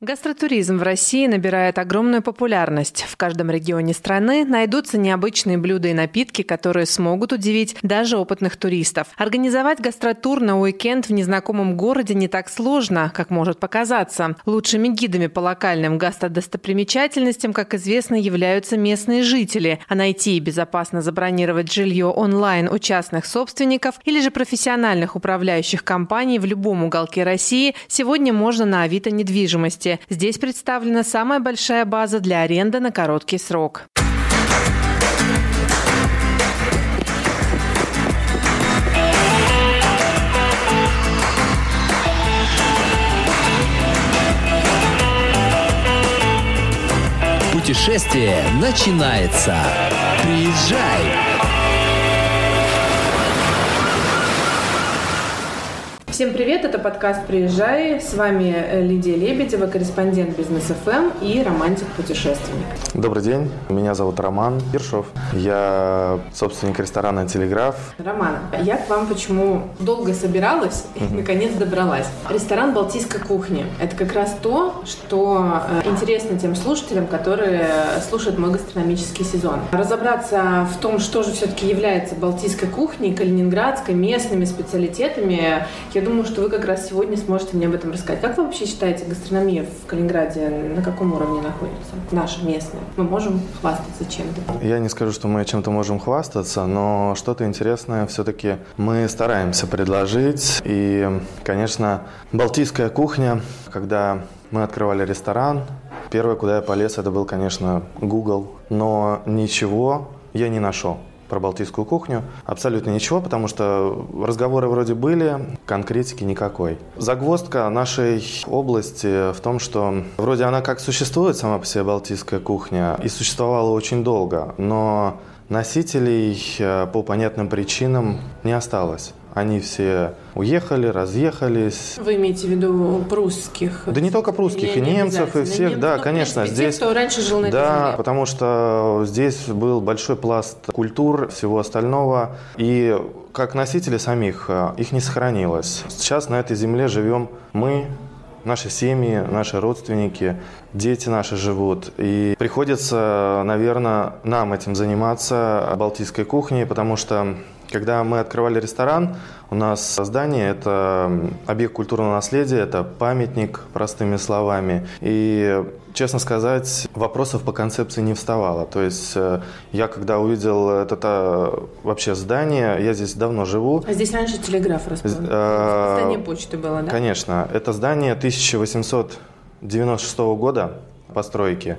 Гастротуризм в России набирает огромную популярность. В каждом регионе страны найдутся необычные блюда и напитки, которые смогут удивить даже опытных туристов. Организовать гастротур на уикенд в незнакомом городе не так сложно, как может показаться. Лучшими гидами по локальным гастродостопримечательностям, как известно, являются местные жители. А найти и безопасно забронировать жилье онлайн у частных собственников или же профессиональных управляющих компаний в любом уголке России сегодня можно на Авито недвижимости области. Здесь представлена самая большая база для аренды на короткий срок. Путешествие начинается. Приезжай! Всем привет, это подкаст «Приезжай». С вами э, Лидия Лебедева, корреспондент Бизнес ФМ и романтик-путешественник. Добрый день, меня зовут Роман Ершов. Я собственник ресторана «Телеграф». Роман, я к вам почему долго собиралась и наконец добралась. Ресторан «Балтийская кухня» — это как раз то, что э, интересно тем слушателям, которые слушают мой гастрономический сезон. Разобраться в том, что же все-таки является балтийской кухней, калининградской, местными специалитетами, я думаю, что вы как раз сегодня сможете мне об этом рассказать. Как вы вообще считаете, гастрономия в Калининграде на каком уровне находится? Наша местная. Мы можем хвастаться чем-то? Я не скажу, что мы чем-то можем хвастаться, но что-то интересное все-таки мы стараемся предложить. И, конечно, балтийская кухня, когда мы открывали ресторан, первое, куда я полез, это был, конечно, Google. Но ничего я не нашел про балтийскую кухню. Абсолютно ничего, потому что разговоры вроде были, конкретики никакой. Загвоздка нашей области в том, что вроде она как существует сама по себе балтийская кухня и существовала очень долго, но носителей э, по понятным причинам не осталось. Они все уехали, разъехались. Вы имеете в виду прусских? Да не только прусских, не, и немцев, и всех, не, да, ну, конечно. Принципе, здесь, те, кто раньше жил на Да, земле. потому что здесь был большой пласт культур, всего остального. И как носители самих, э, их не сохранилось. Сейчас на этой земле живем мы, наши семьи, наши родственники, дети наши живут. И приходится, наверное, нам этим заниматься, балтийской кухней, потому что когда мы открывали ресторан, у нас здание – это объект культурного наследия, это памятник, простыми словами. И, честно сказать, вопросов по концепции не вставало. То есть э, я, когда увидел это э, вообще здание, я здесь давно живу. А здесь раньше телеграф расположен? Э, здание почты было, да? Конечно. Это здание 1896 года постройки.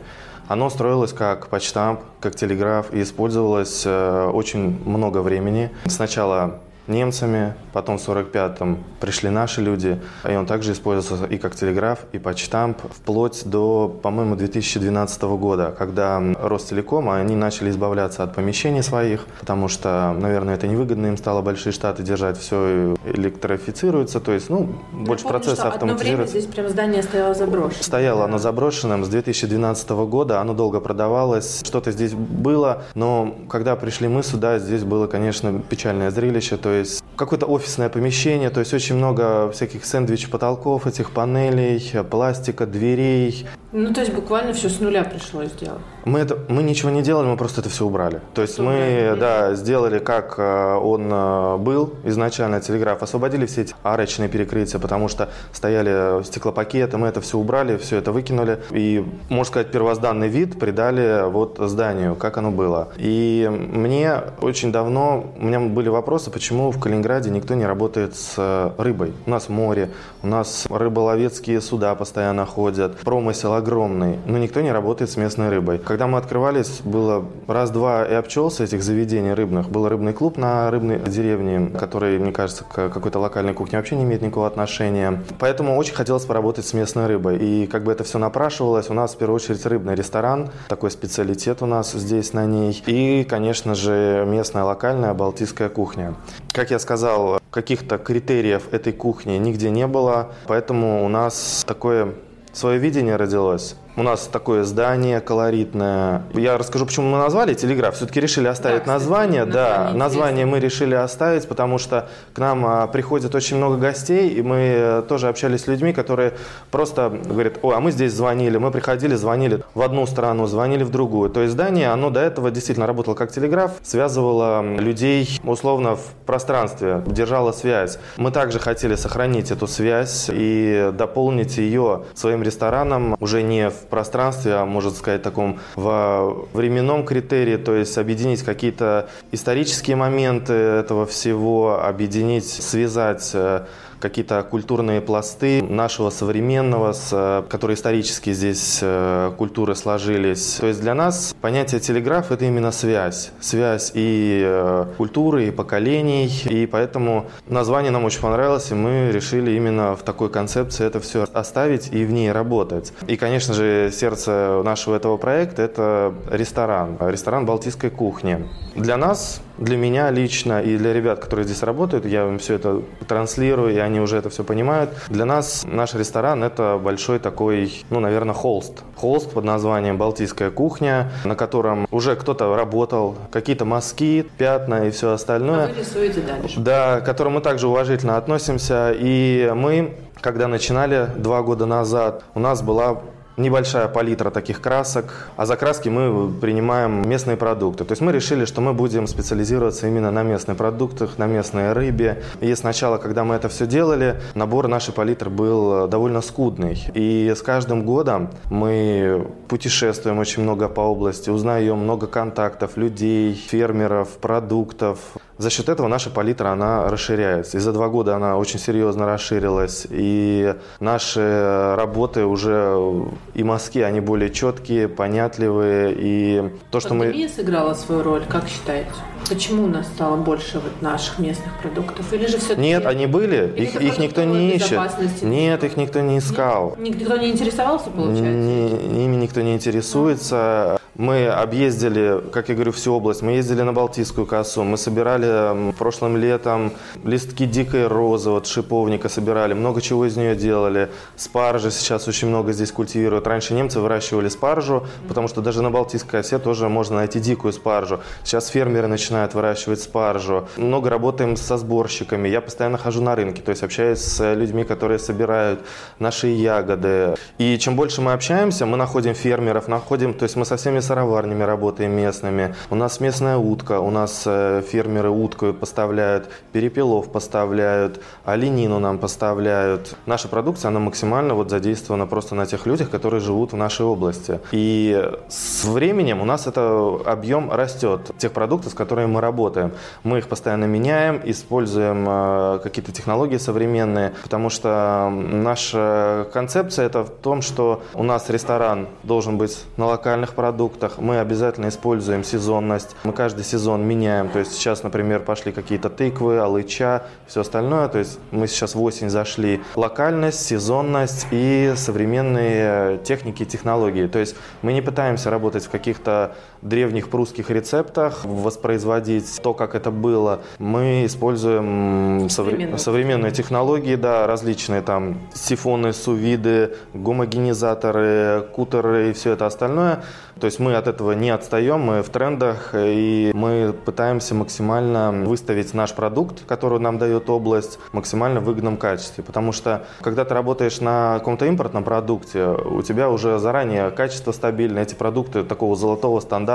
Оно строилось как почтамп, как телеграф и использовалось очень много времени. Сначала немцами, потом в 45-м пришли наши люди, и он также использовался и как телеграф, и почтамп, вплоть до, по-моему, 2012 года, когда Ростелеком, они начали избавляться от помещений своих, потому что, наверное, это невыгодно им стало большие штаты держать, все электрифицируется, то есть, ну, Я больше помню, процесса автоматизируется. здесь прям здание стояло заброшенным. Стояло оно заброшенным с 2012 года, оно долго продавалось, что-то здесь было, но когда пришли мы сюда, здесь было, конечно, печальное зрелище, то есть есть какое-то офисное помещение, то есть очень много всяких сэндвич-потолков, этих панелей, пластика, дверей. Ну, то есть буквально все с нуля пришлось сделать. Мы, это, мы ничего не делали, мы просто это все убрали. То есть все мы убрали. да, сделали, как э, он э, был изначально, телеграф, освободили все эти арочные перекрытия, потому что стояли стеклопакеты, мы это все убрали, все это выкинули. И, можно сказать, первозданный вид придали вот зданию, как оно было. И мне очень давно, у меня были вопросы, почему в Калининграде никто не работает с э, рыбой. У нас море, у нас рыболовецкие суда постоянно ходят, промысел огромный, но никто не работает с местной рыбой. Когда мы открывались, было раз-два и обчелся этих заведений рыбных. Был рыбный клуб на рыбной деревне, который, мне кажется, к какой-то локальной кухне вообще не имеет никакого отношения. Поэтому очень хотелось поработать с местной рыбой. И как бы это все напрашивалось, у нас в первую очередь рыбный ресторан, такой специалитет у нас здесь на ней. И, конечно же, местная локальная балтийская кухня. Как я сказал, каких-то критериев этой кухни нигде не было, поэтому у нас такое свое видение родилось. У нас такое здание колоритное. Я расскажу, почему мы назвали телеграф. Все-таки решили оставить да, название. Кстати, да, название мы решили оставить, потому что к нам а, приходит очень много гостей, и мы э, тоже общались с людьми, которые просто говорят, о, а мы здесь звонили, мы приходили, звонили в одну сторону, звонили в другую. То есть здание, оно до этого действительно работало как телеграф, связывало людей условно в пространстве, держало связь. Мы также хотели сохранить эту связь и дополнить ее своим рестораном уже не в пространстве, а можно сказать таком в временном критерии, то есть объединить какие-то исторические моменты этого всего, объединить, связать э, какие-то культурные пласты нашего современного, с, которые исторически здесь э, культуры сложились. То есть для нас понятие телеграф – это именно связь. Связь и э, культуры, и поколений. И поэтому название нам очень понравилось, и мы решили именно в такой концепции это все оставить и в ней работать. И, конечно же, сердце нашего этого проекта – это ресторан. Ресторан балтийской кухни. Для нас, для меня лично и для ребят, которые здесь работают, я им все это транслирую, и они уже это все понимают. Для нас наш ресторан – это большой такой, ну, наверное, холст. Холст под названием «Балтийская кухня», на котором уже кто-то работал, какие-то мазки, пятна и все остальное. А вы рисуете дальше. Да, к которому мы также уважительно относимся. И мы, когда начинали два года назад, у нас была небольшая палитра таких красок, а за краски мы принимаем местные продукты. То есть мы решили, что мы будем специализироваться именно на местных продуктах, на местной рыбе. И сначала, когда мы это все делали, набор нашей палитры был довольно скудный. И с каждым годом мы путешествуем очень много по области, узнаем много контактов, людей, фермеров, продуктов. За счет этого наша палитра, она расширяется. И за два года она очень серьезно расширилась. И наши работы уже и мазки, они более четкие, понятливые. И то, что Пандемия мы... сыграла свою роль, как считаете? Почему у нас стало больше вот наших местных продуктов? Или же все Нет, они были. Их, их никто не ищет. Нет, их никто не искал. Никто не интересовался, получается? Не, ими никто не интересуется. Мы объездили, как я говорю, всю область. Мы ездили на Балтийскую косу. Мы собирали прошлым летом листки дикой розы, вот шиповника собирали. Много чего из нее делали. Спаржи сейчас очень много здесь культивируют. Раньше немцы выращивали спаржу, потому что даже на Балтийской косе тоже можно найти дикую спаржу. Сейчас фермеры начинают выращивать спаржу. Много работаем со сборщиками. Я постоянно хожу на рынки, то есть общаюсь с людьми, которые собирают наши ягоды. И чем больше мы общаемся, мы находим фермеров, находим, то есть мы со всеми сыроварнями работаем местными. У нас местная утка, у нас э, фермеры утку поставляют, перепелов поставляют, оленину нам поставляют. Наша продукция, она максимально вот задействована просто на тех людях, которые живут в нашей области. И с временем у нас это объем растет, тех продуктов, с которыми мы работаем. Мы их постоянно меняем, используем э, какие-то технологии современные, потому что наша концепция это в том, что у нас ресторан должен быть на локальных продуктах, продуктах мы обязательно используем сезонность. Мы каждый сезон меняем. То есть сейчас, например, пошли какие-то тыквы, алыча, все остальное. То есть мы сейчас в осень зашли. Локальность, сезонность и современные техники и технологии. То есть мы не пытаемся работать в каких-то древних прусских рецептах, воспроизводить то, как это было. Мы используем современные, современные технологии, да, различные там сифоны, сувиды, гомогенизаторы, кутеры и все это остальное. То есть мы от этого не отстаем, мы в трендах, и мы пытаемся максимально выставить наш продукт, который нам дает область, максимально выгодном качестве. Потому что, когда ты работаешь на каком-то импортном продукте, у тебя уже заранее качество стабильное, эти продукты такого золотого стандарта,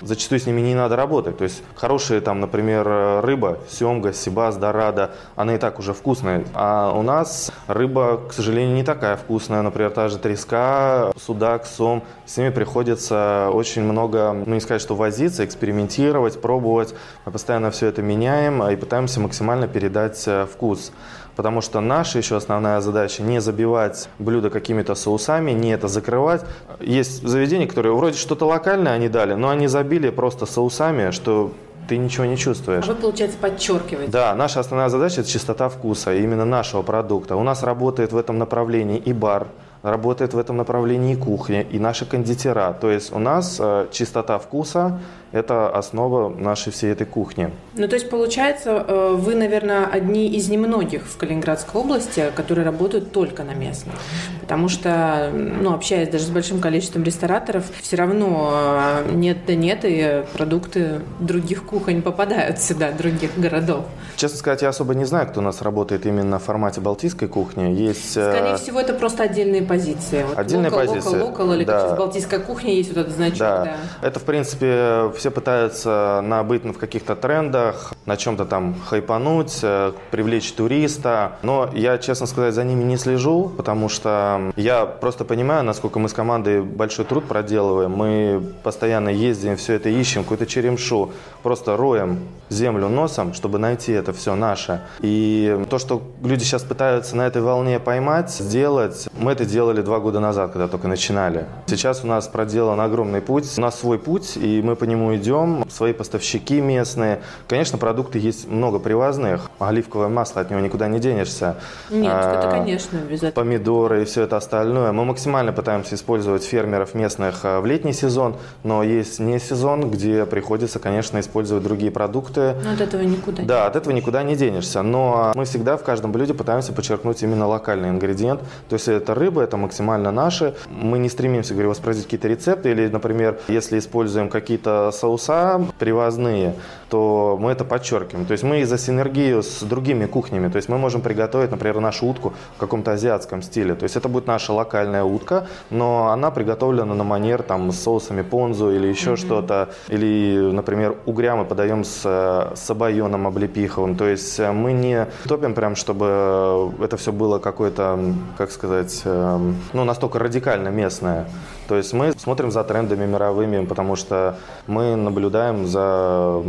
зачастую с ними не надо работать. То есть хорошие, там, например, рыба, семга, сибас, дорада, она и так уже вкусная. А у нас рыба, к сожалению, не такая вкусная. Например, та же треска, судак, сом, с ними приходится очень много, ну не сказать, что возиться, экспериментировать, пробовать. Мы постоянно все это меняем и пытаемся максимально передать э, вкус. Потому что наша еще основная задача не забивать блюдо какими-то соусами, не это закрывать. Есть заведения, которые вроде что-то локальное они дали, но они забили просто соусами, что ты ничего не чувствуешь. А вы, получается, подчеркиваете. Да, наша основная задача – это чистота вкуса, именно нашего продукта. У нас работает в этом направлении и бар, работает в этом направлении и кухня, и наши кондитера. То есть у нас э, чистота вкуса это основа нашей всей этой кухни. Ну, то есть, получается, э, вы, наверное, одни из немногих в Калининградской области, которые работают только на местном. Потому что, ну, общаясь даже с большим количеством рестораторов, все равно э, нет да нет, и продукты других кухонь попадают сюда, других городов. Честно сказать, я особо не знаю, кто у нас работает именно в формате балтийской кухни. Есть... Э, Скорее всего, это просто отдельные позиции. Вот отдельные локал, позиции. Локал, локал, или да. как в балтийской кухне есть вот этот значок. Да. да. Это, в принципе, все пытаются набыть в каких-то трендах, на чем-то там хайпануть, э, привлечь туриста. Но я, честно сказать, за ними не слежу, потому что я просто понимаю, насколько мы с командой большой труд проделываем. Мы постоянно ездим, все это ищем, какую-то черемшу, просто роем землю носом, чтобы найти это все наше. И то, что люди сейчас пытаются на этой волне поймать, сделать, мы это делали два года назад, когда только начинали. Сейчас у нас проделан огромный путь, у нас свой путь, и мы по нему идем, свои поставщики местные. Конечно, продукты есть много привозных, оливковое масло, от него никуда не денешься. Нет, а, это, конечно, обязательно. Помидоры и все это остальное. Мы максимально пытаемся использовать фермеров местных а, в летний сезон, но есть не сезон, где приходится, конечно, использовать другие продукты. Но от этого никуда. Да, от этого никуда не денешься. Но мы всегда в каждом блюде пытаемся подчеркнуть именно локальный ингредиент. То есть это рыба, это максимально наше. Мы не стремимся, говорю, воспроизводить какие-то рецепты или, например, если используем какие-то соуса привозные, то мы это подчеркиваем. То есть мы из-за синергии с другими кухнями, то есть мы можем приготовить, например, нашу утку в каком-то азиатском стиле. То есть это будет наша локальная утка, но она приготовлена на манер там с соусами понзу или еще mm-hmm. что-то. Или, например, угря мы подаем с, с обайоном облепиховым. То есть мы не топим прям, чтобы это все было какое-то, как сказать, эм, ну, настолько радикально местное. То есть мы смотрим за трендами мировыми, потому что мы наблюдаем за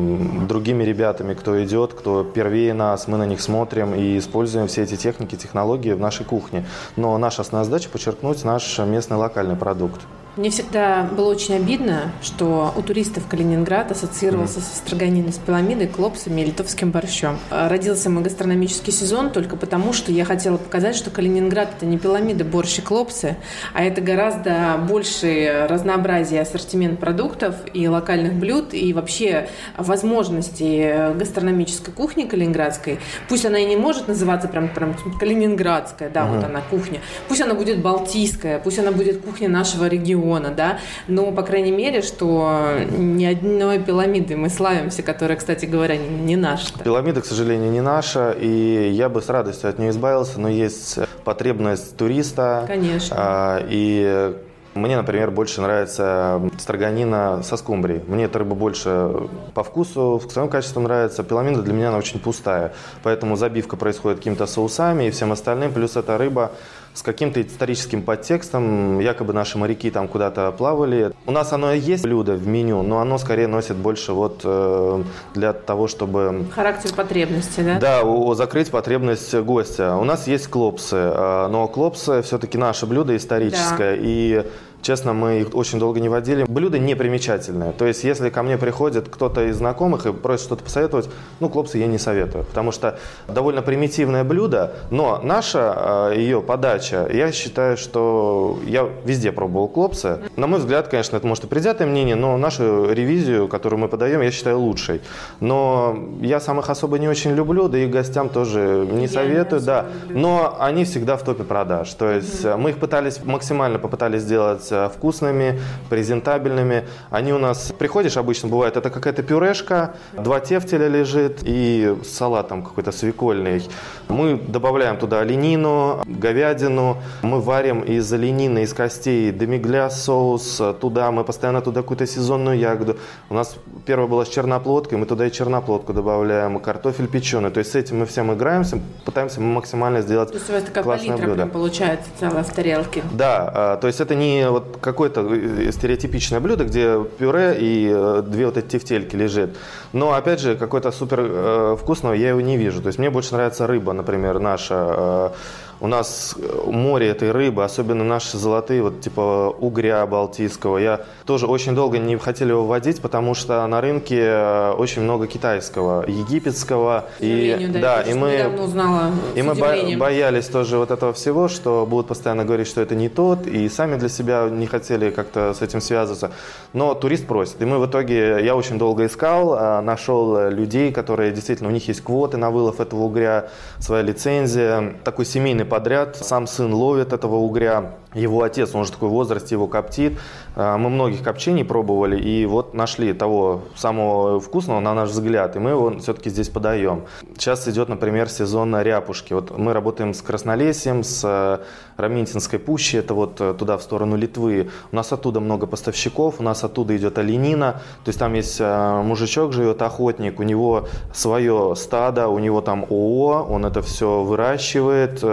другими ребятами, кто идет, кто первее нас, мы на них смотрим и используем все эти техники, технологии в нашей кухне. Но наша основная задача подчеркнуть наш местный локальный продукт. Мне всегда было очень обидно, что у туристов Калининград ассоциировался mm. со строганиной с пиламидой, клопсами и литовским борщом. Родился мой гастрономический сезон только потому, что я хотела показать, что Калининград – это не пиламиды, борщ и клопсы, а это гораздо большее разнообразие ассортимент продуктов и локальных блюд, и вообще возможностей гастрономической кухни калининградской. Пусть она и не может называться прям, прям калининградская, да, mm. вот она кухня. Пусть она будет балтийская, пусть она будет кухня нашего региона, региона, да, но, по крайней мере, что ни одной пирамиды мы славимся, которая, кстати говоря, не наша. Пирамида, к сожалению, не наша, и я бы с радостью от нее избавился, но есть потребность туриста. Конечно. А, и мне, например, больше нравится строганина со скумбрией. Мне эта рыба больше по вкусу, в своем качестве нравится. Пиламида для меня она очень пустая. Поэтому забивка происходит какими-то соусами и всем остальным. Плюс эта рыба с каким-то историческим подтекстом. Якобы наши моряки там куда-то плавали. У нас оно и есть блюдо в меню, но оно скорее носит больше вот э, для того, чтобы... Характер потребности, да? Да, у, закрыть потребность гостя. У нас есть клопсы, э, но клопсы все-таки наше блюдо историческое. Да. И Честно, мы их очень долго не водили. Блюдо непримечательное. То есть, если ко мне приходит кто-то из знакомых и просит что-то посоветовать, ну, клопсы я не советую. Потому что довольно примитивное блюдо, но наша э, ее подача, я считаю, что я везде пробовал клопсы. На мой взгляд, конечно, это может и предвзятое мнение, но нашу ревизию, которую мы подаем, я считаю лучшей. Но я сам их особо не очень люблю, да и гостям тоже не я советую, не да. Но они всегда в топе продаж. То есть, mm-hmm. мы их пытались максимально попытались сделать Э, вкусными, презентабельными. Они у нас, приходишь, обычно бывает, это какая-то пюрешка, два тефтеля лежит и салат там какой-то свекольный. Мы добавляем туда оленину, говядину, мы варим из оленины, из костей демигля соус, туда мы постоянно туда какую-то сезонную ягоду. У нас первая была с черноплодкой, мы туда и черноплодку добавляем, картофель печеный. То есть с этим мы всем играемся, пытаемся максимально сделать то есть у вас такая классное блюдо. получается целая в тарелке. Да, а, то есть это не вот вот какое-то э, стереотипичное блюдо, где пюре и э, две вот эти тефтельки лежит. Но, опять же, какой-то супер э, вкусного я его не вижу. То есть мне больше нравится рыба, например, наша У нас море этой рыбы, особенно наши золотые, вот типа угря балтийского. Я тоже очень долго не хотели его вводить, потому что на рынке очень много китайского, египетского. И, да, и мы, узнала и мы боялись тоже вот этого всего, что будут постоянно говорить, что это не тот, и сами для себя не хотели как-то с этим связываться. Но турист просит. И мы в итоге, я очень долго искал, а, нашел людей, которые действительно, у них есть квоты на вылов этого угря, своя лицензия. Такой семейный подряд, сам сын ловит этого угря, его отец, он уже такой в возрасте, его коптит. А, мы многих копчений пробовали и вот нашли того самого вкусного, на наш взгляд, и мы его все-таки здесь подаем. Сейчас идет, например, сезон ряпушки. Вот мы работаем с Краснолесьем, с э, Раминтинской пущей, это вот э, туда, в сторону Литвы. У нас оттуда много поставщиков, у нас оттуда идет оленина, то есть там есть э, мужичок живет, охотник, у него свое стадо, у него там ООО, он это все выращивает.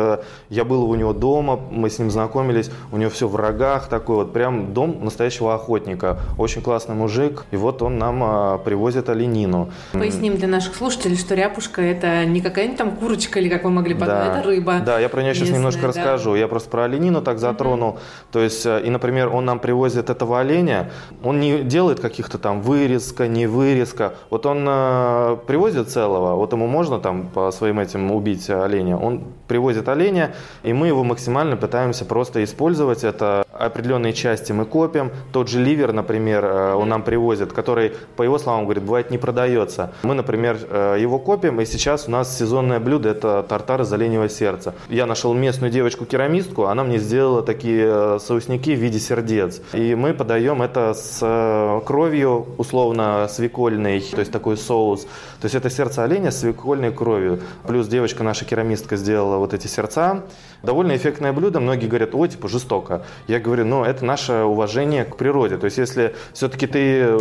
Я был у него дома, мы с ним знакомились, у него все в рогах, такой вот прям дом настоящего охотника. Очень классный мужик, и вот он нам а, привозит оленину. Поясним для наших слушателей, что ряпушка это не какая-нибудь там курочка или как вы могли подумать, да. это рыба. Да, я про нее сейчас немножко да. расскажу. Я просто про оленину так затронул. Угу. То есть, э, и, например, он нам привозит этого оленя, он не делает каких-то там вырезка, не вырезка. Вот он э, привозит целого, вот ему можно там по своим этим убить оленя. Он привозит оленя, и мы его максимально пытаемся просто использовать. Это определенные части мы копим. Тот же ливер, например, э, он нам привозит, который, по его словам, говорит, бывает не продается. Мы, например, э, его копим, и сейчас у нас сезонное блюдо – это тартар из оленевого сердца. Я нашел местную девочку-керамистку, она мне сделала такие э, соусники в виде сердец. И мы подаем это с кровью, условно, свекольной, то есть такой соус. То есть это сердце оленя с свекольной кровью. Плюс девочка наша керамистка сделала вот эти сердца. Довольно эффектное блюдо. Многие говорят, ой, типа жестоко. Я говорю, ну это наше уважение к природе. То есть если все-таки ты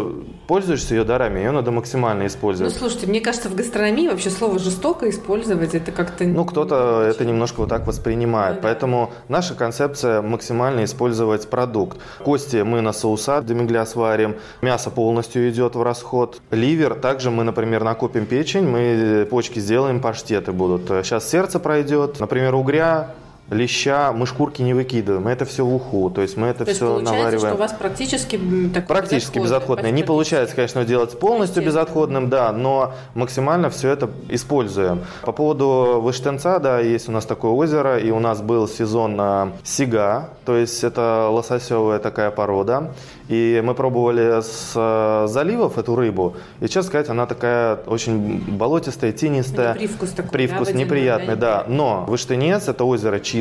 пользуешься ее дарами, ее надо максимально использовать. Ну слушайте, мне кажется, в гастрономии вообще слово жестоко использовать, это как-то... Ну кто-то это немножко вот так воспринимает. Ну, да. Поэтому наша концепция максимально использовать продукт. Кости мы на соуса демигля сварим, мясо полностью идет в расход. Ливер, также мы, например, накопим печень, мы почки сделаем, паштеты будут. Сейчас сердце пройдет, например, угря, леща мы шкурки не выкидываем, это все в уху, то есть мы это то все есть навариваем. что у вас практически так, Практически безотходное. Не получается, конечно, делать полностью безотходным, да, но максимально все это используем. По поводу Выштенца, да, есть у нас такое озеро, и у нас был сезон сига, то есть это лососевая такая порода. И мы пробовали с э, заливов эту рыбу. И, честно сказать, она такая очень болотистая, тенистая. Это привкус такой, Привкус да, неприятный, да. Но Выштынец – это озеро чистое.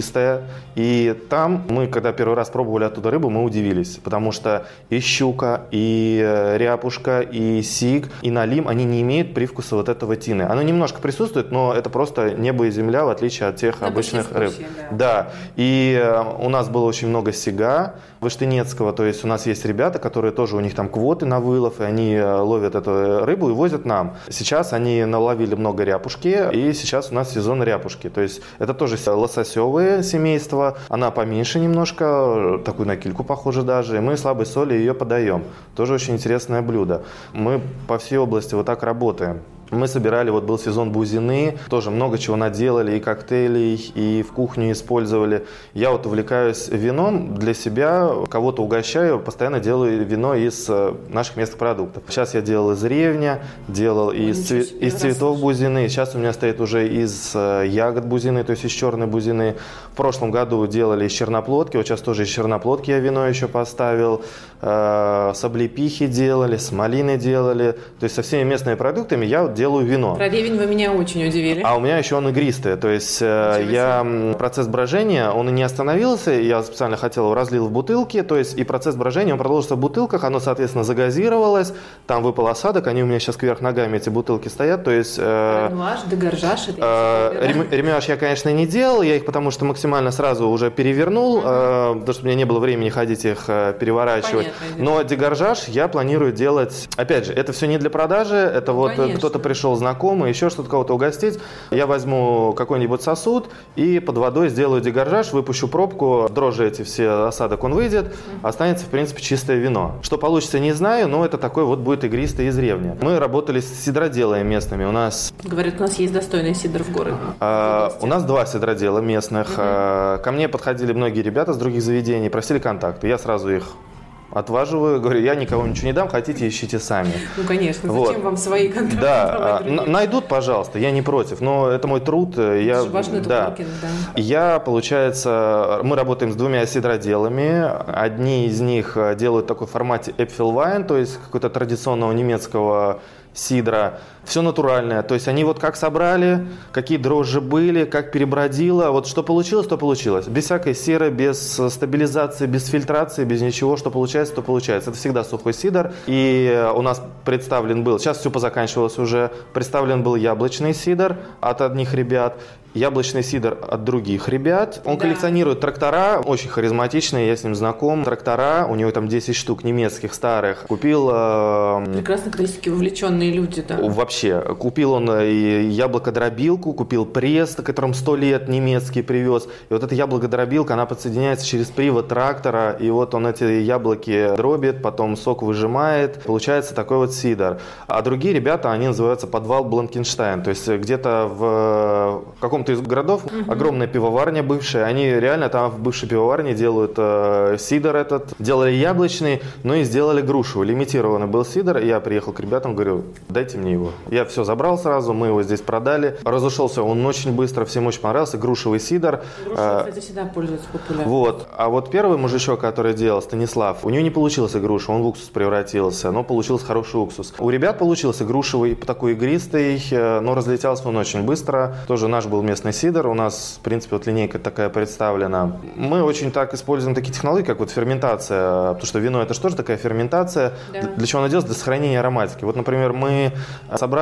И там мы, когда первый раз пробовали оттуда рыбу, мы удивились. Потому что и щука, и э, ряпушка, и сиг, и налим, они не имеют привкуса вот этого тины. Оно немножко присутствует, но это просто небо и земля, в отличие от тех это обычных рыб. Да. да. И э, у нас было очень много сига Выштынецкого. То есть у нас есть ребята, которые тоже, у них там квоты на вылов, и они э, ловят эту рыбу и возят нам. Сейчас они наловили много ряпушки, и сейчас у нас сезон ряпушки. То есть это тоже лососевое семейство, она поменьше немножко, такую на кильку похоже даже, и мы слабой соли ее подаем. Тоже очень интересное блюдо. Мы по всей области вот так работаем. Мы собирали, вот был сезон бузины, тоже много чего наделали, и коктейлей, и в кухню использовали. Я вот увлекаюсь вином для себя, кого-то угощаю, постоянно делаю вино из э, наших местных продуктов. Сейчас я делал из ревня, делал из, цве- из цветов бузины, сейчас у меня стоит уже из э, ягод бузины, то есть из черной бузины. В прошлом году делали из черноплодки, вот сейчас тоже из черноплодки я вино еще поставил. Э, с облепихи делали, с малины делали. То есть со всеми местными продуктами я делаю вино. Про ревень вы меня очень удивили. А у меня еще он игристый. То есть э, я процесс брожения, он и не остановился. Я специально хотел его разлил в бутылки. То есть и процесс брожения, он продолжился в бутылках. Оно, соответственно, загазировалось. Там выпал осадок. Они у меня сейчас кверх ногами, эти бутылки стоят. То есть... Э, Ремуаж, дегаржаж. Э, ремуаж я, конечно, не делал. Я их потому что максимально сразу уже перевернул. Э, потому что у меня не было времени ходить их э, переворачивать. Понятно, Но дегаржаж я планирую делать... Опять же, это все не для продажи. Это ну, вот кто-то пришел знакомый, еще что-то кого-то угостить, я возьму какой-нибудь сосуд и под водой сделаю дегоржаж, выпущу пробку, дрожжи эти все осадок он выйдет, останется, в принципе, чистое вино. Что получится, не знаю, но это такой вот будет игристый из ревни. Мы работали с сидроделами местными. У нас... Говорят, у нас есть достойный сидр в городе. А, у нас два сидродела местных. Угу. Ко мне подходили многие ребята с других заведений, просили контакты. Я сразу их отваживаю, говорю, я никого ничего не дам, хотите, ищите сами. Ну, конечно, вот. зачем вам свои контакты? Да, а, найдут, пожалуйста, я не против, но это мой труд. Э, я, это важный да. Труд, да. Я, получается, мы работаем с двумя сидроделами. Одни из них э, делают такой формате Äpfelwein, то есть какой-то традиционного немецкого сидра, все натуральное. То есть они вот как собрали, какие дрожжи были, как перебродило, вот что получилось, то получилось. Без всякой серы, без стабилизации, без фильтрации, без ничего, что получается, то получается. Это всегда сухой сидр. И у нас представлен был, сейчас все позаканчивалось уже, представлен был яблочный сидр от одних ребят яблочный сидр от других ребят. Он да. коллекционирует трактора, очень харизматичный, я с ним знаком. Трактора, у него там 10 штук немецких старых. Купил... Э, Прекрасно, крестики вовлеченные люди, да. Вообще, купил он э, и яблокодробилку, купил пресс, которым 100 лет немецкий привез. И вот эта яблокодробилка, она подсоединяется через привод трактора, и вот он эти яблоки дробит, потом сок выжимает. Получается такой вот сидр. А другие ребята, они называются подвал Бланкенштайн. То есть где-то в каком каком-то из городов угу. огромная пивоварня бывшая. Они реально там в бывшей пивоварне делают э, сидор этот. Делали яблочный, но и сделали грушевый. Лимитированный был сидор. И я приехал к ребятам, говорю, дайте мне его. Я все забрал сразу, мы его здесь продали. Разошелся он очень быстро, всем очень понравился. Грушевый сидор. Грушевый, кстати, всегда пользуется популярностью. Вот. А вот первый мужичок, который делал, Станислав, у него не получилось груша, он в уксус превратился, но получился хороший уксус. У ребят получился грушевый, такой игристый, э, но разлетелся он очень быстро. Тоже наш был местный сидр. У нас, в принципе, вот линейка такая представлена. Мы очень так используем такие технологии, как вот ферментация, потому что вино это что же такая ферментация? Да. Для чего она делается? Для сохранения ароматики. Вот, например, мы собрали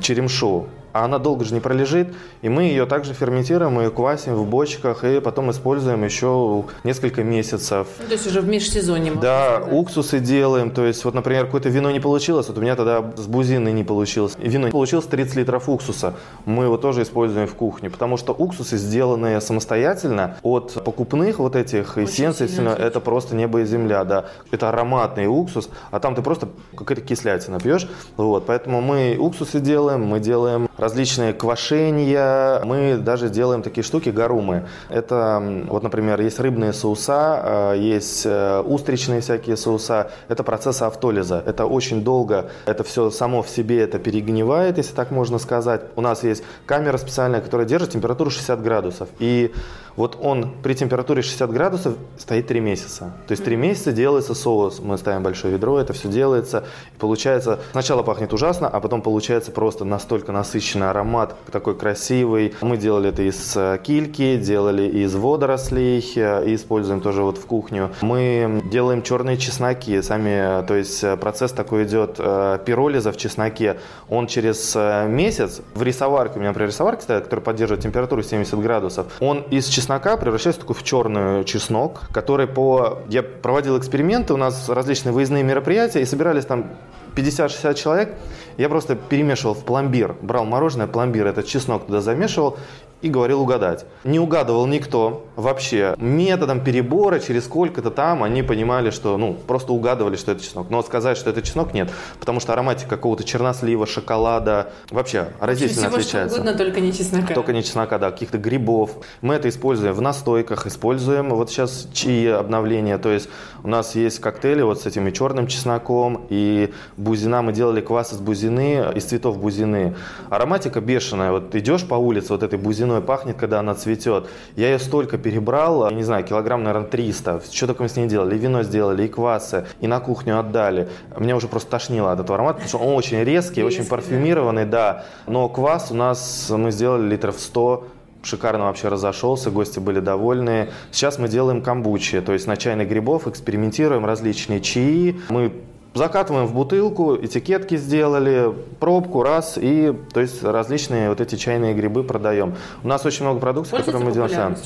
черемшу, а она долго же не пролежит, и мы ее также ферментируем и квасим в бочках, и потом используем еще несколько месяцев. Ну, то есть уже в межсезонье. Да, сказать. уксусы делаем, то есть вот, например, какое-то вино не получилось, вот у меня тогда с бузиной не получилось. Вино не получилось 30 литров уксуса, мы его тоже используем в кухне, потому что уксусы, сделанные самостоятельно от покупных вот этих эссенций, это просто небо и земля, да. Это ароматный уксус, а там ты просто какая-то кислятина пьешь, вот, поэтому мы уксусы делаем, мы делаем различные квашения. Мы даже делаем такие штуки, гарумы. Это, вот, например, есть рыбные соуса, э, есть э, устричные всякие соуса. Это процесс автолиза. Это очень долго, это все само в себе это перегнивает, если так можно сказать. У нас есть камера специальная, которая держит температуру 60 градусов. И вот он при температуре 60 градусов стоит 3 месяца. То есть 3 месяца делается соус. Мы ставим большое ведро, это все делается. И получается, сначала пахнет ужасно, а потом получается просто настолько насыщенный аромат, такой красивый. Мы делали это из э, кильки, делали из водорослей, э, и используем тоже вот в кухню. Мы делаем черные чесноки сами, то есть э, процесс такой идет пиролиза в чесноке. Он через месяц в рисоварке, у меня, например, рисоварка стоит, которая поддерживает температуру 70 градусов, он из чеснока чеснока превращается такой в черный чеснок, который по... Я проводил эксперименты, у нас различные выездные мероприятия, и собирались там 50-60 человек, я просто перемешивал в пломбир, брал мороженое, пломбир, этот чеснок туда замешивал и говорил угадать. Не угадывал никто вообще. Методом перебора, через сколько-то там, они понимали, что, ну, просто угадывали, что это чеснок. Но сказать, что это чеснок, нет. Потому что ароматика какого-то чернослива, шоколада, вообще разительно Всего отличается. Что угодно, только не чеснока. Только не чеснока, да, каких-то грибов. Мы это используем в настойках, используем вот сейчас чаи обновления. То есть у нас есть коктейли вот с этим и черным чесноком, и бузина. Мы делали квас из бузины, из цветов бузины. Ароматика бешеная. Вот идешь по улице, вот этой бузиной бузиной пахнет, когда она цветет. Я ее столько перебрал, я не знаю, килограмм, наверное, 300. Что только мы с ней делали? И вино сделали, и квасы, и на кухню отдали. Меня уже просто тошнило от этого аромата, потому что он очень резкий, очень парфюмированный, да. Но квас у нас мы сделали литров 100 шикарно вообще разошелся, гости были довольны. Сейчас мы делаем камбучи, то есть на чайных грибов экспериментируем различные чаи. Мы Закатываем в бутылку, этикетки сделали, пробку раз, и то есть различные вот эти чайные грибы продаем. У нас очень много продукции, которые мы делаем сами.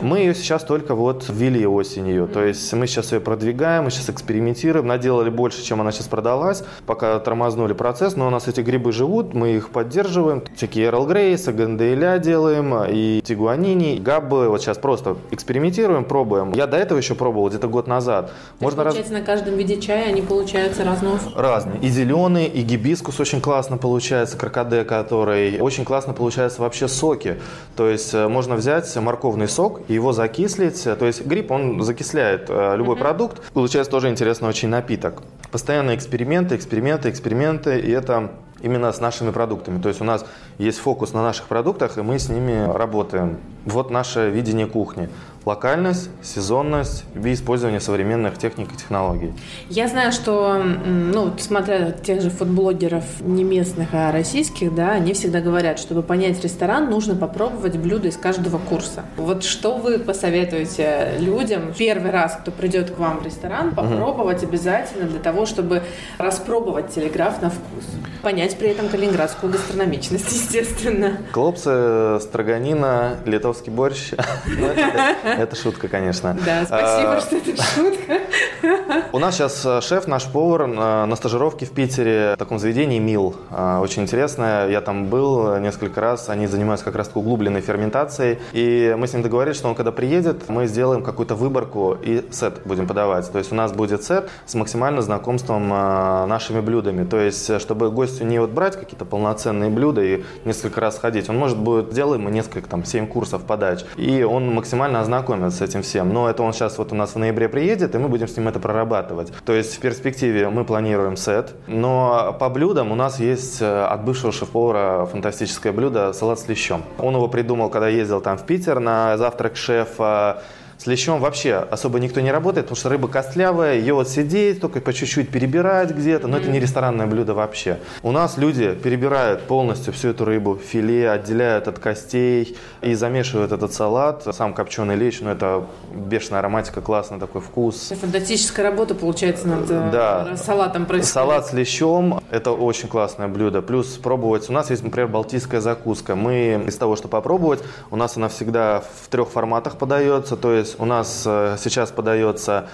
Мы ее сейчас только вот ввели осенью, mm-hmm. то есть мы сейчас ее продвигаем, мы сейчас экспериментируем, наделали больше, чем она сейчас продалась, пока тормознули процесс, но у нас эти грибы живут, мы их поддерживаем, всякие Эрл Грейса, Ганделя делаем, и Тигуанини, Габбы, вот сейчас просто экспериментируем, пробуем. Я до этого еще пробовал где-то год назад. Можно получается, раз... на каждом виде чая они получают получается разного? Разные. И зеленый, и гибискус очень классно получается, крокоде который. Очень классно получается вообще соки. То есть э, можно взять морковный сок и его закислить. То есть гриб, он закисляет э, любой uh-huh. продукт. Получается тоже интересный очень напиток. Постоянные эксперименты, эксперименты, эксперименты. И это именно с нашими продуктами. То есть у нас есть фокус на наших продуктах, и мы с ними работаем. Вот наше видение кухни локальность, сезонность и использование современных техник и технологий. Я знаю, что, ну, смотря тех же фудблогеров не местных, а российских, да, они всегда говорят, чтобы понять ресторан, нужно попробовать блюда из каждого курса. Вот что вы посоветуете людям первый раз, кто придет к вам в ресторан, попробовать угу. обязательно для того, чтобы распробовать телеграф на вкус? Понять при этом калининградскую гастрономичность, естественно. Клопсы, строганина, литовский борщ. Это шутка, конечно. Да, спасибо, а, что это шутка. У нас сейчас э, шеф, наш повар, э, на стажировке в Питере в таком заведении МИЛ. Э, очень интересное. Я там был несколько раз. Они занимаются как раз углубленной ферментацией. И мы с ним договорились, что он когда приедет, мы сделаем какую-то выборку и сет будем подавать. То есть у нас будет сет с максимальным знакомством нашими блюдами. То есть, чтобы гостю не вот брать какие-то полноценные блюда и несколько раз ходить. Он может будет, делаем мы несколько, там, 7 курсов подач. И он максимально ознакомится с этим всем. Но это он сейчас вот у нас в ноябре приедет, и мы будем с ним это прорабатывать. То есть в перспективе мы планируем сет, но по блюдам у нас есть э, от бывшего шеф-повара фантастическое блюдо салат с лещом. Он его придумал, когда ездил там в Питер на завтрак шефа. С лещом вообще особо никто не работает, потому что рыба костлявая, ее вот сидеть, только по чуть-чуть перебирать где-то, но это не ресторанное блюдо вообще. У нас люди перебирают полностью всю эту рыбу, филе, отделяют от костей и замешивают этот салат. Сам копченый лещ, ну это бешеная ароматика, классный такой вкус. Фантастическая работа получается над э, да. салатом происходит. Салат с лещом, это очень классное блюдо. Плюс пробовать, у нас есть, например, балтийская закуска. Мы из того, что попробовать, у нас она всегда в трех форматах подается, то есть у нас э, сейчас подается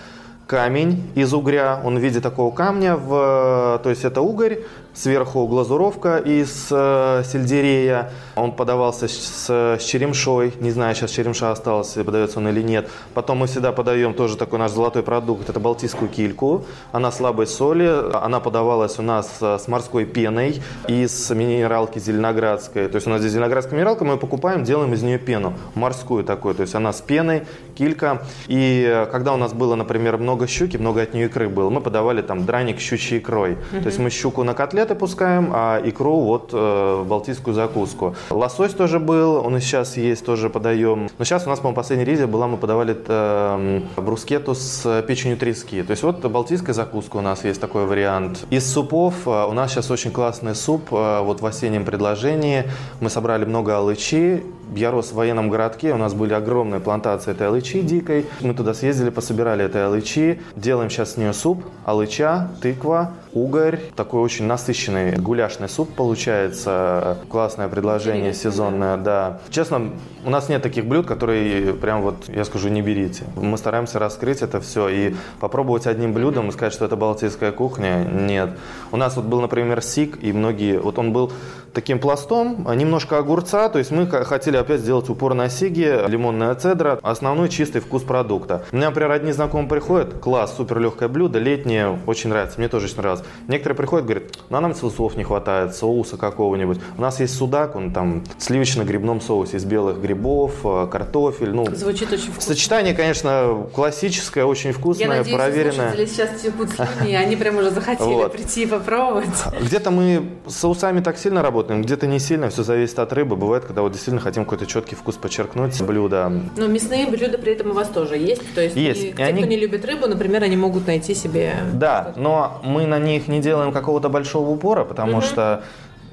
камень из угря, он в виде такого камня, в, то есть это угорь, Сверху глазуровка из э, сельдерея. Он подавался с, с черемшой. Не знаю, сейчас черемша осталась, подается он или нет. Потом мы всегда подаем тоже такой наш золотой продукт. Это балтийскую кильку. Она слабой соли. Она подавалась у нас э, с морской пеной из минералки зеленоградской. То есть у нас здесь зеленоградская минералка, мы ее покупаем, делаем из нее пену. Морскую такую. То есть она с пеной, килька. И э, когда у нас было, например, много щуки, много от нее икры было, мы подавали там драник щучьей икрой. Mm-hmm. То есть мы щуку на котлет котлеты пускаем, а икру вот э, балтийскую закуску. Лосось тоже был, он и сейчас есть, тоже подаем. Но сейчас у нас, по-моему, последняя риза была, мы подавали э, брускету с печенью трески. То есть вот балтийская закуска у нас есть такой вариант. Из супов э, у нас сейчас очень классный суп, э, вот в осеннем предложении. Мы собрали много алычи, я рос в военном городке, у нас были огромные плантации этой алычи дикой. Мы туда съездили, пособирали этой алычи. Делаем сейчас с нее суп, алыча, тыква, угорь. Такой очень насыщенный гуляшный суп получается. Классное предложение сезонное, да. Честно, у нас нет таких блюд, которые прям вот, я скажу, не берите. Мы стараемся раскрыть это все и попробовать одним блюдом и сказать, что это балтийская кухня. Нет. У нас вот был, например, сик, и многие, вот он был таким пластом, немножко огурца, то есть мы хотели опять сделать упор на сиги, лимонная цедра, основной чистый вкус продукта. У меня, например, одни знакомые приходят, класс, супер легкое блюдо, летнее, очень нравится, мне тоже очень нравится. Некоторые приходят, говорят, ну а нам соусов не хватает, соуса какого-нибудь. У нас есть судак, он там в сливочно-грибном соусе из белых грибов, э, картофель. Ну, Звучит очень вкусно. Сочетание, конечно, классическое, очень вкусное, Я надеюсь, проверенное. слушатели сейчас текут слюни, они прям уже захотели вот. прийти и попробовать. Где-то мы с соусами так сильно работаем, где-то не сильно, все зависит от рыбы. Бывает, когда вот действительно хотим какой-то четкий вкус подчеркнуть блюда. Но мясные блюда при этом у вас тоже есть? То есть, есть. И, и те, они... кто не любит рыбу, например, они могут найти себе... Да, но мы на них не делаем какого-то большого упора, потому угу. что